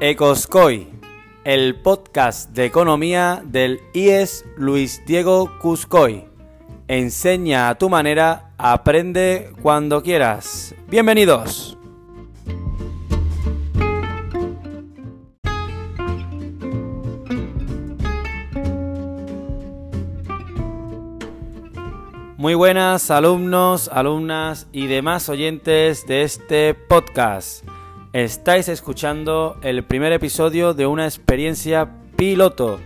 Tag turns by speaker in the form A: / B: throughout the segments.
A: Ecoscoy, el podcast de economía del IES Luis Diego Cuscoy. Enseña a tu manera, aprende cuando quieras. Bienvenidos. Muy buenas alumnos, alumnas y demás oyentes de este podcast. Estáis escuchando el primer episodio de una experiencia piloto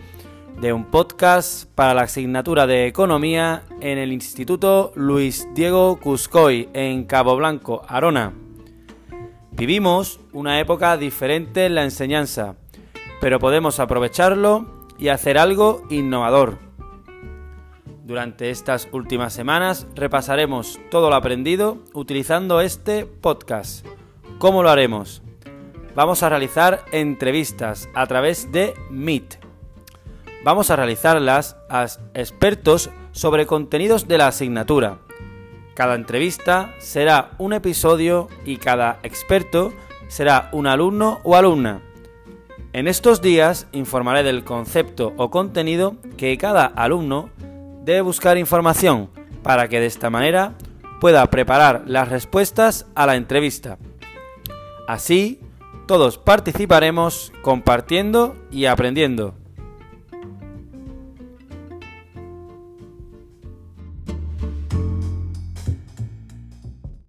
A: de un podcast para la asignatura de Economía en el Instituto Luis Diego Cuscoy en Cabo Blanco, Arona. Vivimos una época diferente en la enseñanza, pero podemos aprovecharlo y hacer algo innovador. Durante estas últimas semanas repasaremos todo lo aprendido utilizando este podcast. ¿Cómo lo haremos? Vamos a realizar entrevistas a través de Meet. Vamos a realizarlas a expertos sobre contenidos de la asignatura. Cada entrevista será un episodio y cada experto será un alumno o alumna. En estos días informaré del concepto o contenido que cada alumno debe buscar información para que de esta manera pueda preparar las respuestas a la entrevista. Así, todos participaremos compartiendo y aprendiendo.